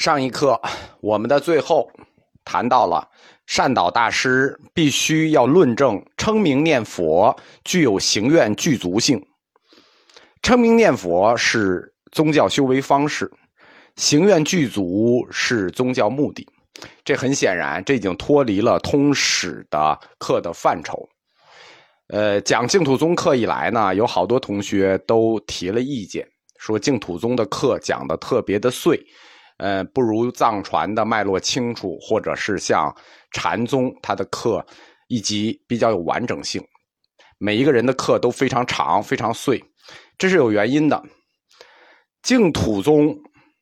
上一课，我们的最后谈到了善导大师必须要论证称名念佛具有行愿具足性。称名念佛是宗教修为方式，行愿具足是宗教目的。这很显然，这已经脱离了通史的课的范畴。呃，讲净土宗课以来呢，有好多同学都提了意见，说净土宗的课讲的特别的碎。呃，不如藏传的脉络清楚，或者是像禅宗，它的课以及比较有完整性。每一个人的课都非常长，非常碎，这是有原因的。净土宗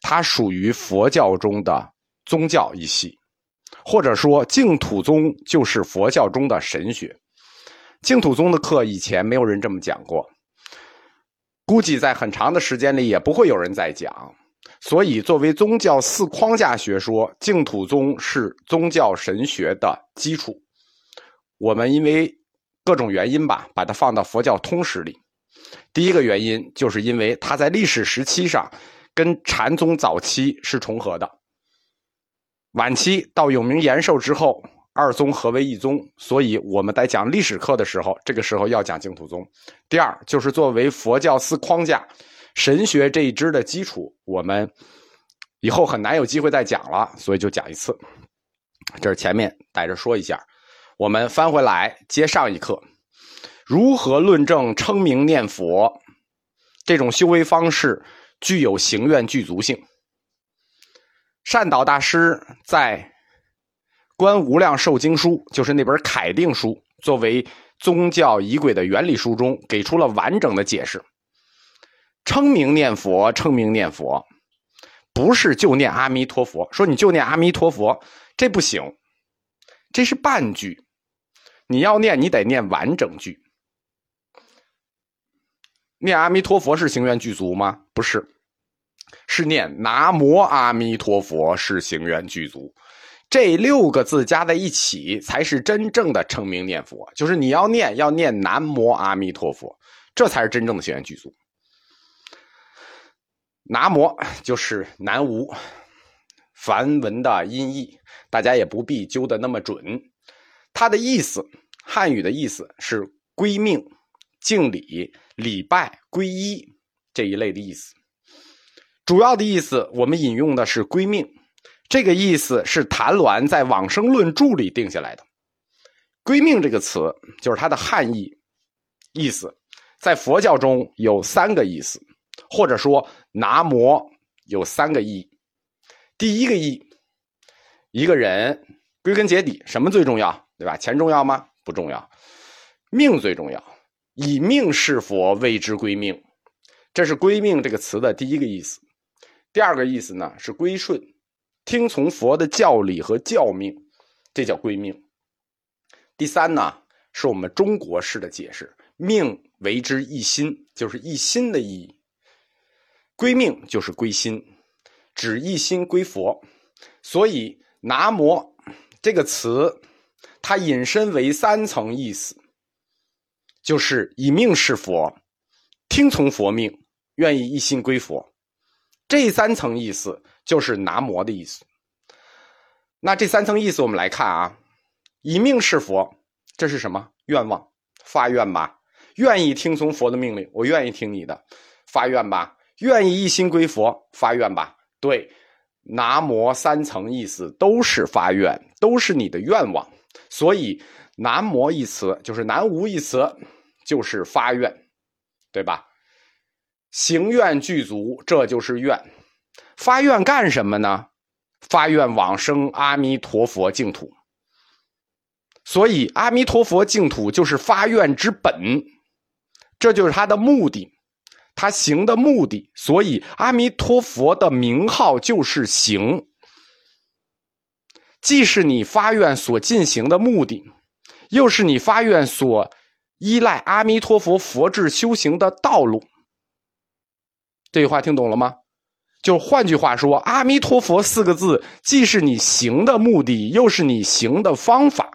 它属于佛教中的宗教一系，或者说净土宗就是佛教中的神学。净土宗的课以前没有人这么讲过，估计在很长的时间里也不会有人再讲。所以，作为宗教四框架学说，净土宗是宗教神学的基础。我们因为各种原因吧，把它放到佛教通史里。第一个原因，就是因为它在历史时期上跟禅宗早期是重合的，晚期到永明延寿之后，二宗合为一宗。所以我们在讲历史课的时候，这个时候要讲净土宗。第二，就是作为佛教四框架。神学这一支的基础，我们以后很难有机会再讲了，所以就讲一次。这是前面带着说一下，我们翻回来接上一课，如何论证称名念佛这种修为方式具有行愿具足性？善导大师在《观无量寿经书》，就是那本楷定书，作为宗教仪轨的原理书中，给出了完整的解释。称名念佛，称名念佛，不是就念阿弥陀佛。说你就念阿弥陀佛，这不行，这是半句。你要念，你得念完整句。念阿弥陀佛是行愿具足吗？不是，是念南无阿弥陀佛是行愿具足。这六个字加在一起，才是真正的称名念佛。就是你要念，要念南无阿弥陀佛，这才是真正的行愿具足。南无就是南无，梵文的音译，大家也不必揪的那么准。它的意思，汉语的意思是归命、敬礼、礼拜、皈依这一类的意思。主要的意思，我们引用的是归命，这个意思是谭鸾在《往生论注》里定下来的。归命这个词，就是它的汉译意思，在佛教中有三个意思。或者说，拿摩有三个意义。第一个意，一个人归根结底，什么最重要？对吧？钱重要吗？不重要，命最重要。以命事佛，谓之归命。这是“归命”这个词的第一个意思。第二个意思呢，是归顺，听从佛的教理和教命，这叫归命。第三呢，是我们中国式的解释，命为之一心，就是一心的意义。归命就是归心，只一心归佛，所以“南无”这个词，它引申为三层意思，就是以命是佛，听从佛命，愿意一心归佛。这三层意思就是“南无”的意思。那这三层意思，我们来看啊，以命是佛，这是什么愿望？发愿吧，愿意听从佛的命令，我愿意听你的，发愿吧。愿意一心归佛，发愿吧。对，南无三层意思都是发愿，都是你的愿望。所以南无一词就是南无一词，就是发愿，对吧？行愿具足，这就是愿。发愿干什么呢？发愿往生阿弥陀佛净土。所以阿弥陀佛净土就是发愿之本，这就是他的目的。他行的目的，所以阿弥陀佛的名号就是行，既是你发愿所进行的目的，又是你发愿所依赖阿弥陀佛佛智修行的道路。这句话听懂了吗？就换句话说，阿弥陀佛四个字，既是你行的目的，又是你行的方法。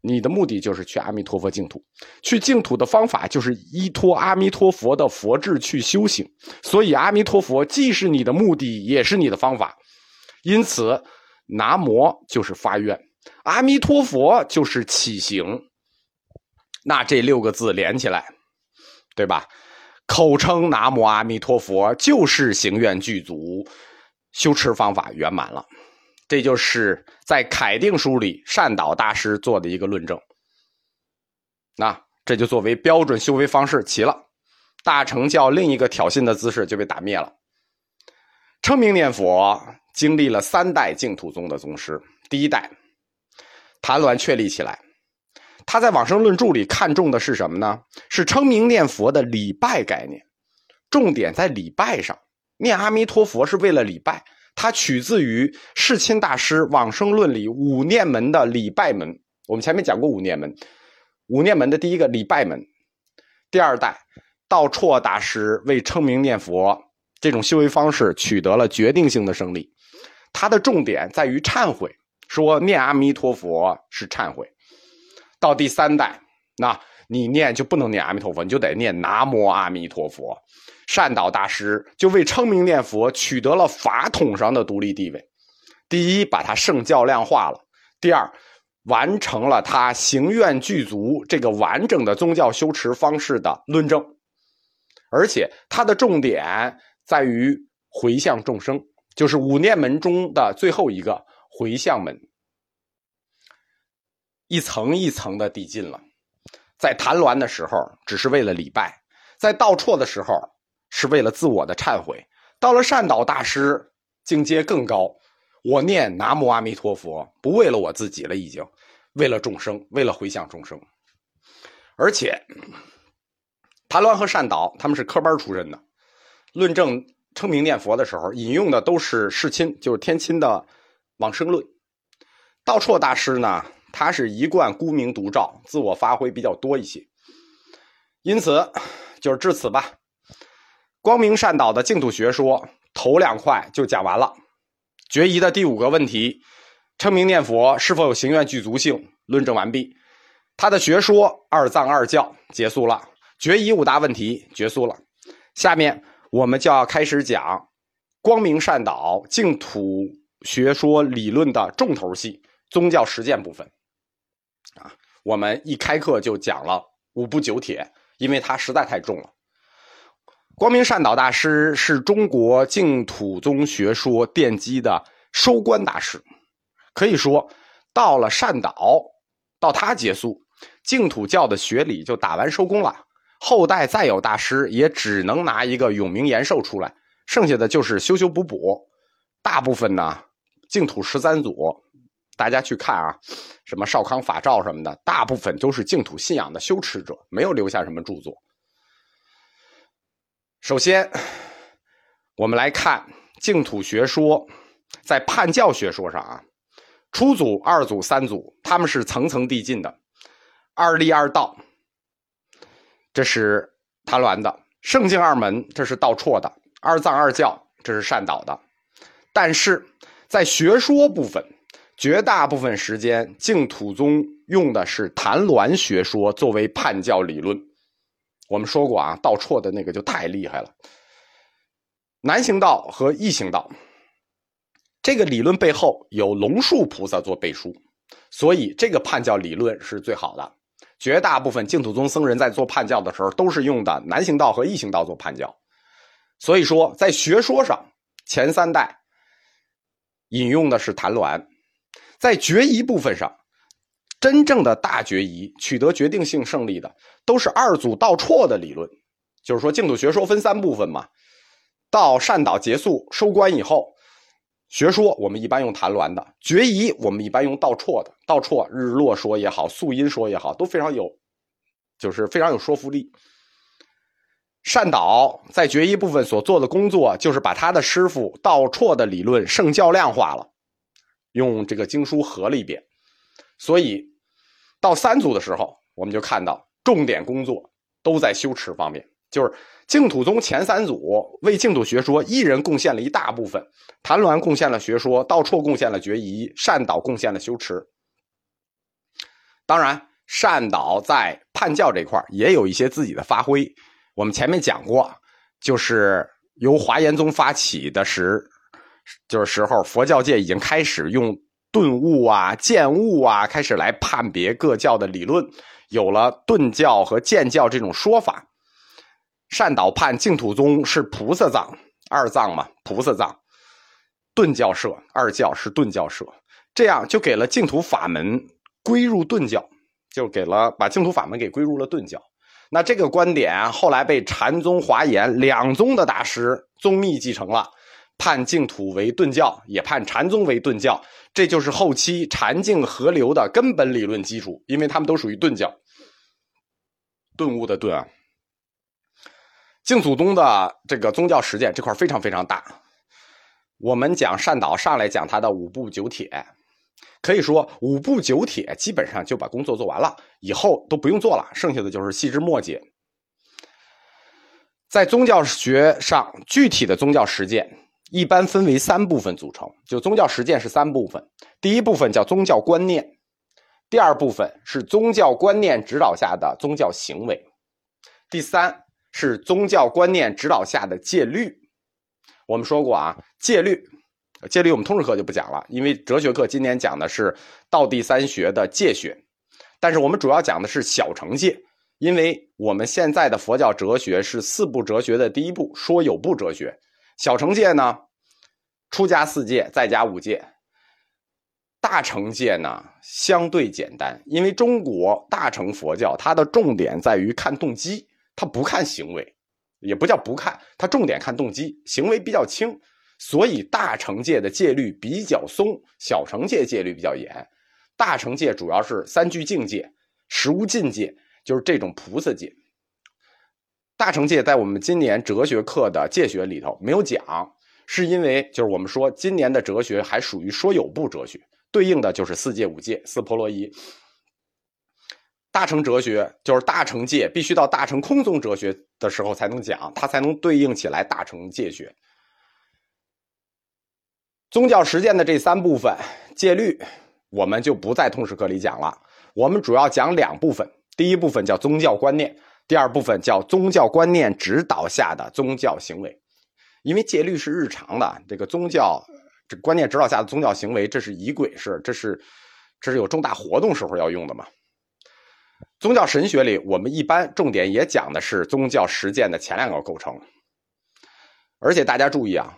你的目的就是去阿弥陀佛净土，去净土的方法就是依托阿弥陀佛的佛智去修行。所以，阿弥陀佛既是你的目的，也是你的方法。因此，南无就是发愿，阿弥陀佛就是起行。那这六个字连起来，对吧？口称南无阿弥陀佛，就是行愿具足，修持方法圆满了。这就是在凯定书里善导大师做的一个论证。那这就作为标准修为方式齐了，大乘教另一个挑衅的姿势就被打灭了。称名念佛经历了三代净土宗的宗师，第一代谭鸾确立起来，他在《往生论注》里看重的是什么呢？是称名念佛的礼拜概念，重点在礼拜上，念阿弥陀佛是为了礼拜。它取自于世亲大师《往生论》里五念门的礼拜门。我们前面讲过五念门，五念门的第一个礼拜门，第二代道绰大师为称名念佛这种修为方式取得了决定性的胜利。它的重点在于忏悔，说念阿弥陀佛是忏悔。到第三代，那你念就不能念阿弥陀佛，你就得念南无阿弥陀佛。善导大师就为称名念佛取得了法统上的独立地位。第一，把他圣教量化了；第二，完成了他行愿具足这个完整的宗教修持方式的论证。而且，他的重点在于回向众生，就是五念门中的最后一个回向门，一层一层的递进了。在谭鸾的时候，只是为了礼拜；在道绰的时候，是为了自我的忏悔，到了善导大师境界更高，我念南无阿弥陀佛，不为了我自己了，已经为了众生，为了回向众生。而且，谭鸾和善导他们是科班出身的，论证称名念佛的时候，引用的都是世亲，就是天亲的往生论。道绰大师呢，他是一贯孤名独照，自我发挥比较多一些，因此就是至此吧。光明善导的净土学说头两块就讲完了，决疑的第五个问题，称名念佛是否有行愿具足性，论证完毕。他的学说二藏二教结束了，决疑五大问题结束了。下面我们就要开始讲光明善导净土学说理论的重头戏——宗教实践部分。啊，我们一开课就讲了五部九帖，因为它实在太重了。光明善导大师是中国净土宗学说奠基的收官大师，可以说，到了善导，到他结束，净土教的学理就打完收工了。后代再有大师，也只能拿一个永明延寿出来，剩下的就是修修补补。大部分呢，净土十三祖，大家去看啊，什么少康法照什么的，大部分都是净土信仰的修持者，没有留下什么著作。首先，我们来看净土学说，在判教学说上啊，初祖、二祖、三祖，他们是层层递进的。二立二道，这是谭鸾的；圣境二门，这是道绰的；二藏二教，这是善导的。但是在学说部分，绝大部分时间，净土宗用的是谭鸾学说作为判教理论。我们说过啊，道绰的那个就太厉害了。南行道和异行道，这个理论背后有龙树菩萨做背书，所以这个判教理论是最好的。绝大部分净土宗僧人在做判教的时候，都是用的南行道和异行道做判教。所以说，在学说上，前三代引用的是谭鸾，在决疑部分上。真正的大决疑取得决定性胜利的，都是二祖道绰的理论。就是说，净土学说分三部分嘛。到善导结束收官以后，学说我们一般用谭鸾的，决疑我们一般用道绰的。道绰日落说也好，素因说也好，都非常有，就是非常有说服力。善导在决疑部分所做的工作，就是把他的师傅道绰的理论圣教量化了，用这个经书合了一遍。所以，到三祖的时候，我们就看到重点工作都在修持方面。就是净土宗前三祖为净土学说一人贡献了一大部分，谭鸾贡献了学说，道绰贡献了决疑，善导贡献了修持。当然，善导在判教这块也有一些自己的发挥。我们前面讲过，就是由华严宗发起的时，就是时候，佛教界已经开始用顿悟啊、见悟啊，开始来判别各教的理论，有了顿教和见教这种说法。善导判净土宗是菩萨藏，二藏嘛，菩萨藏。顿教社二教是顿教社，这样就给了净土法门归入顿教，就给了把净土法门给归入了顿教。那这个观点后来被禅宗、华严两宗的大师宗密继承了，判净土为顿教，也判禅宗为顿教。这就是后期禅净合流的根本理论基础，因为他们都属于顿教，顿悟的顿啊。净土宗的这个宗教实践这块非常非常大。我们讲善导上来讲他的五部九帖，可以说五部九帖基本上就把工作做完了，以后都不用做了，剩下的就是细枝末节。在宗教学上，具体的宗教实践一般分为三部分组成，就宗教实践是三部分。第一部分叫宗教观念，第二部分是宗教观念指导下的宗教行为，第三是宗教观念指导下的戒律。我们说过啊，戒律，戒律我们通识课就不讲了，因为哲学课今年讲的是道地三学的戒学，但是我们主要讲的是小乘戒，因为我们现在的佛教哲学是四部哲学的第一部，说有部哲学。小乘戒呢，出家四戒，在家五戒。大乘戒呢，相对简单，因为中国大乘佛教它的重点在于看动机，它不看行为。也不叫不看，它重点看动机，行为比较轻，所以大乘戒的戒律比较松，小乘戒戒律比较严。大乘戒主要是三聚境界、十无尽戒，就是这种菩萨戒。大乘戒在我们今年哲学课的戒学里头没有讲，是因为就是我们说今年的哲学还属于说有部哲学，对应的就是四戒五戒、四婆罗夷。大乘哲学就是大乘戒，必须到大乘空宗哲学的时候才能讲，它才能对应起来大乘戒学。宗教实践的这三部分戒律，我们就不在通识课里讲了。我们主要讲两部分，第一部分叫宗教观念，第二部分叫宗教观念指导下的宗教行为。因为戒律是日常的，这个宗教这观念指导下的宗教行为，这是仪轨式，这是这是有重大活动时候要用的嘛。宗教神学里，我们一般重点也讲的是宗教实践的前两个构成。而且大家注意啊，“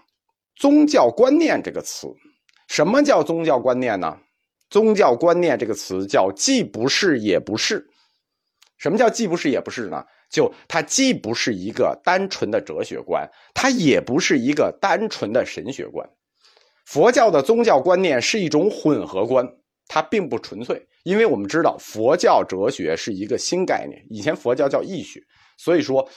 宗教观念”这个词，什么叫宗教观念呢？宗教观念这个词叫既不是也不是。什么叫既不是也不是呢？就它既不是一个单纯的哲学观，它也不是一个单纯的神学观。佛教的宗教观念是一种混合观。它并不纯粹，因为我们知道佛教哲学是一个新概念。以前佛教叫义学，所以说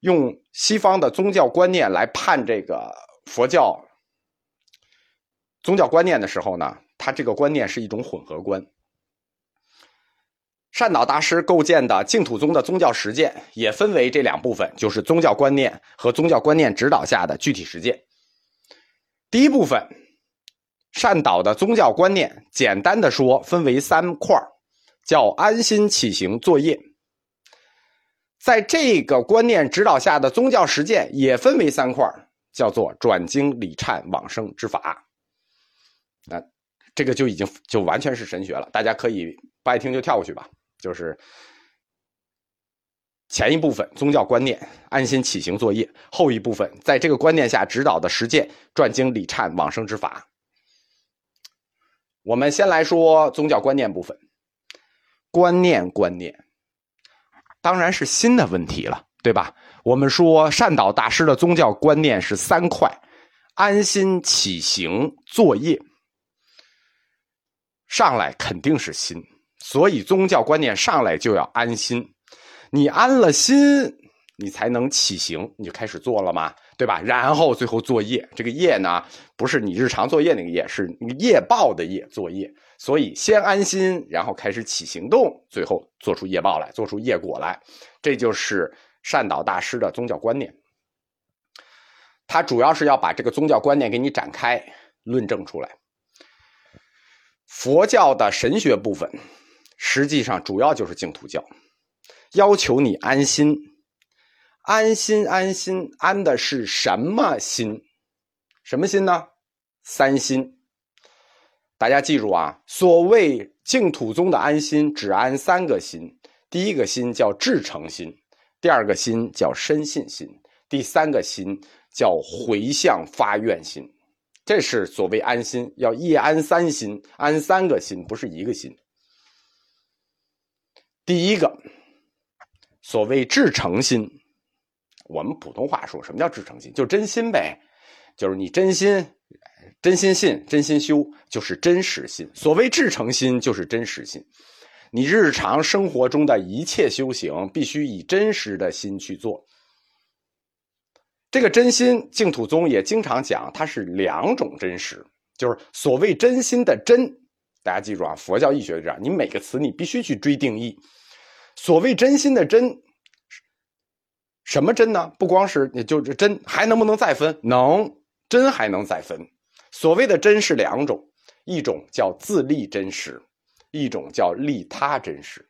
用西方的宗教观念来判这个佛教宗教观念的时候呢，它这个观念是一种混合观。善导大师构建的净土宗的宗教实践也分为这两部分，就是宗教观念和宗教观念指导下的具体实践。第一部分。善导的宗教观念，简单的说，分为三块叫安心起行作业。在这个观念指导下的宗教实践也分为三块叫做转经理忏往生之法。那这个就已经就完全是神学了，大家可以不爱听就跳过去吧。就是前一部分宗教观念安心起行作业，后一部分在这个观念下指导的实践转经理忏往生之法。我们先来说宗教观念部分，观念观念，当然是新的问题了，对吧？我们说善导大师的宗教观念是三块：安心起行作业。上来肯定是心，所以宗教观念上来就要安心。你安了心，你才能起行，你就开始做了吗？对吧？然后最后作业，这个业呢，不是你日常作业那个业，是业报的业作业。所以先安心，然后开始起行动，最后做出业报来，做出业果来。这就是善导大师的宗教观念。他主要是要把这个宗教观念给你展开论证出来。佛教的神学部分实际上主要就是净土教，要求你安心，安心安心，安的是什么心？什么心呢？三心。大家记住啊，所谓净土宗的安心，只安三个心。第一个心叫至诚心，第二个心叫深信心，第三个心叫回向发愿心。这是所谓安心，要一安三心，安三个心，不是一个心。第一个，所谓至诚心，我们普通话说什么叫至诚心？就真心呗，就是你真心、真心信、真心修，就是真实心。所谓至诚心，就是真实心。你日常生活中的一切修行，必须以真实的心去做。这个真心，净土宗也经常讲，它是两种真实，就是所谓真心的真。大家记住啊，佛教义学这样，你每个词你必须去追定义。所谓真心的真，什么真呢？不光是，就是真，还能不能再分？能，真还能再分。所谓的真是两种，一种叫自利真实。一种叫利他真实，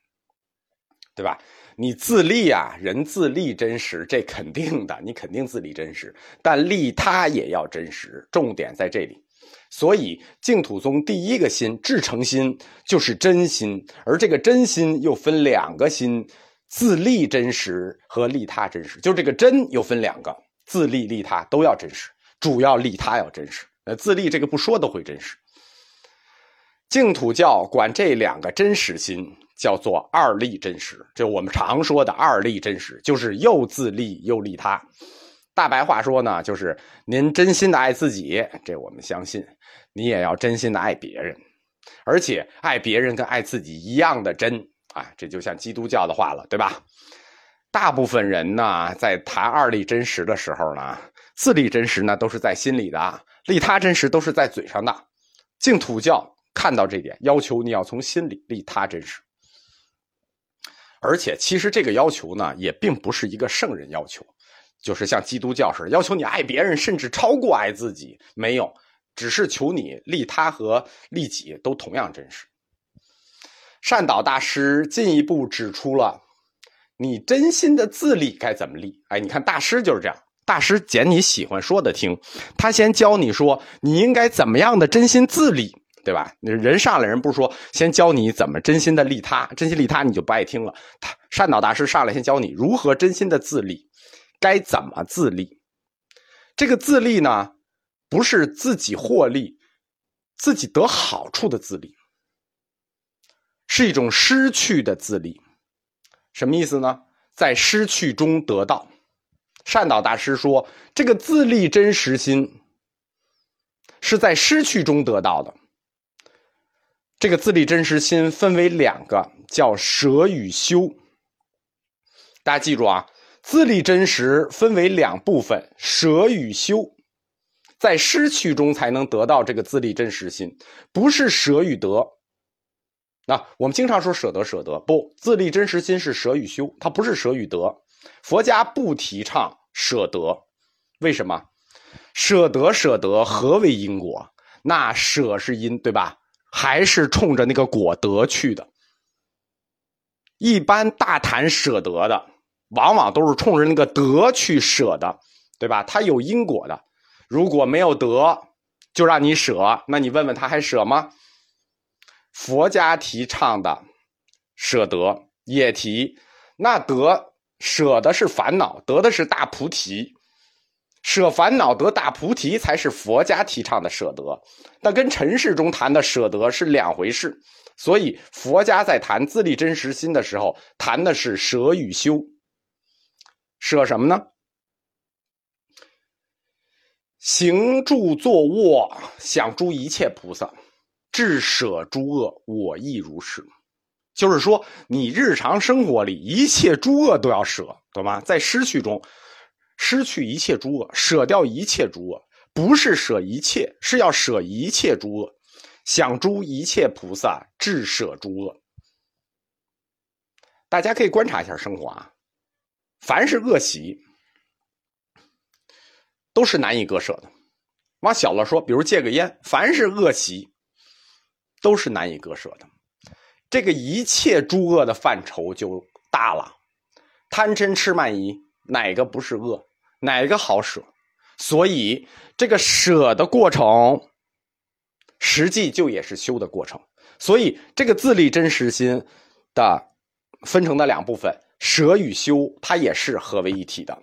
对吧？你自利啊，人自利真实，这肯定的，你肯定自利真实。但利他也要真实，重点在这里。所以净土宗第一个心至诚心就是真心，而这个真心又分两个心：自利真实和利他真实。就这个真又分两个，自利利他都要真实，主要利他要真实。呃，自利这个不说都会真实。净土教管这两个真实心叫做二利真实，就我们常说的二利真实，就是又自利又利他。大白话说呢，就是您真心的爱自己，这我们相信；你也要真心的爱别人，而且爱别人跟爱自己一样的真啊，这就像基督教的话了，对吧？大部分人呢，在谈二利真实的时候呢，自利真实呢都是在心里的，利他真实都是在嘴上的。净土教。看到这点，要求你要从心里利他真实，而且其实这个要求呢，也并不是一个圣人要求，就是像基督教似的，要求你爱别人，甚至超过爱自己，没有，只是求你利他和利己都同样真实。善导大师进一步指出了，你真心的自利该怎么利？哎，你看大师就是这样，大师捡你喜欢说的听，他先教你说你应该怎么样的真心自利。对吧？人上来人不说先教你怎么真心的利他，真心利他你就不爱听了。他善导大师上来先教你如何真心的自利，该怎么自立。这个自立呢，不是自己获利、自己得好处的自立，是一种失去的自立。什么意思呢？在失去中得到。善导大师说，这个自立真实心是在失去中得到的。这个自立真实心分为两个，叫舍与修。大家记住啊，自立真实分为两部分，舍与修，在失去中才能得到这个自立真实心，不是舍与得。那我们经常说舍得舍得，不，自立真实心是舍与修，它不是舍与得。佛家不提倡舍得，为什么？舍得舍得，何为因果？那舍是因，对吧？还是冲着那个果得去的。一般大谈舍得的，往往都是冲着那个得去舍的，对吧？他有因果的。如果没有得，就让你舍，那你问问他还舍吗？佛家提倡的舍得也提，那得舍的是烦恼，得的是大菩提。舍烦恼得大菩提才是佛家提倡的舍得，那跟尘世中谈的舍得是两回事。所以佛家在谈自立真实心的时候，谈的是舍与修。舍什么呢？行住坐卧，想诸一切菩萨，至舍诸恶，我亦如是。就是说，你日常生活里一切诸恶都要舍，懂吗？在失去中。失去一切诸恶，舍掉一切诸恶，不是舍一切，是要舍一切诸恶，想诸一切菩萨，至舍诸恶。大家可以观察一下生活啊，凡是恶习，都是难以割舍的。往小了说，比如戒个烟，凡是恶习，都是难以割舍的。这个一切诸恶的范畴就大了。贪嗔痴慢疑，哪个不是恶？哪个好舍？所以这个舍的过程，实际就也是修的过程。所以这个自立真实心的分成的两部分，舍与修，它也是合为一体的。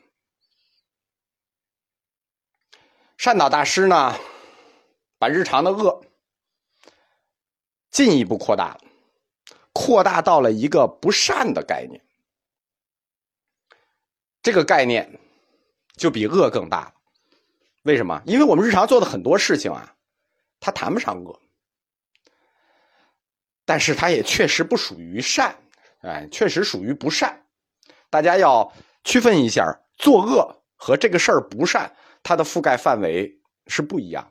善导大师呢，把日常的恶进一步扩大了，扩大到了一个不善的概念。这个概念就比恶更大了。为什么？因为我们日常做的很多事情啊，它谈不上恶，但是它也确实不属于善，哎，确实属于不善。大家要区分一下，作恶和这个事儿不善。它的覆盖范围是不一样，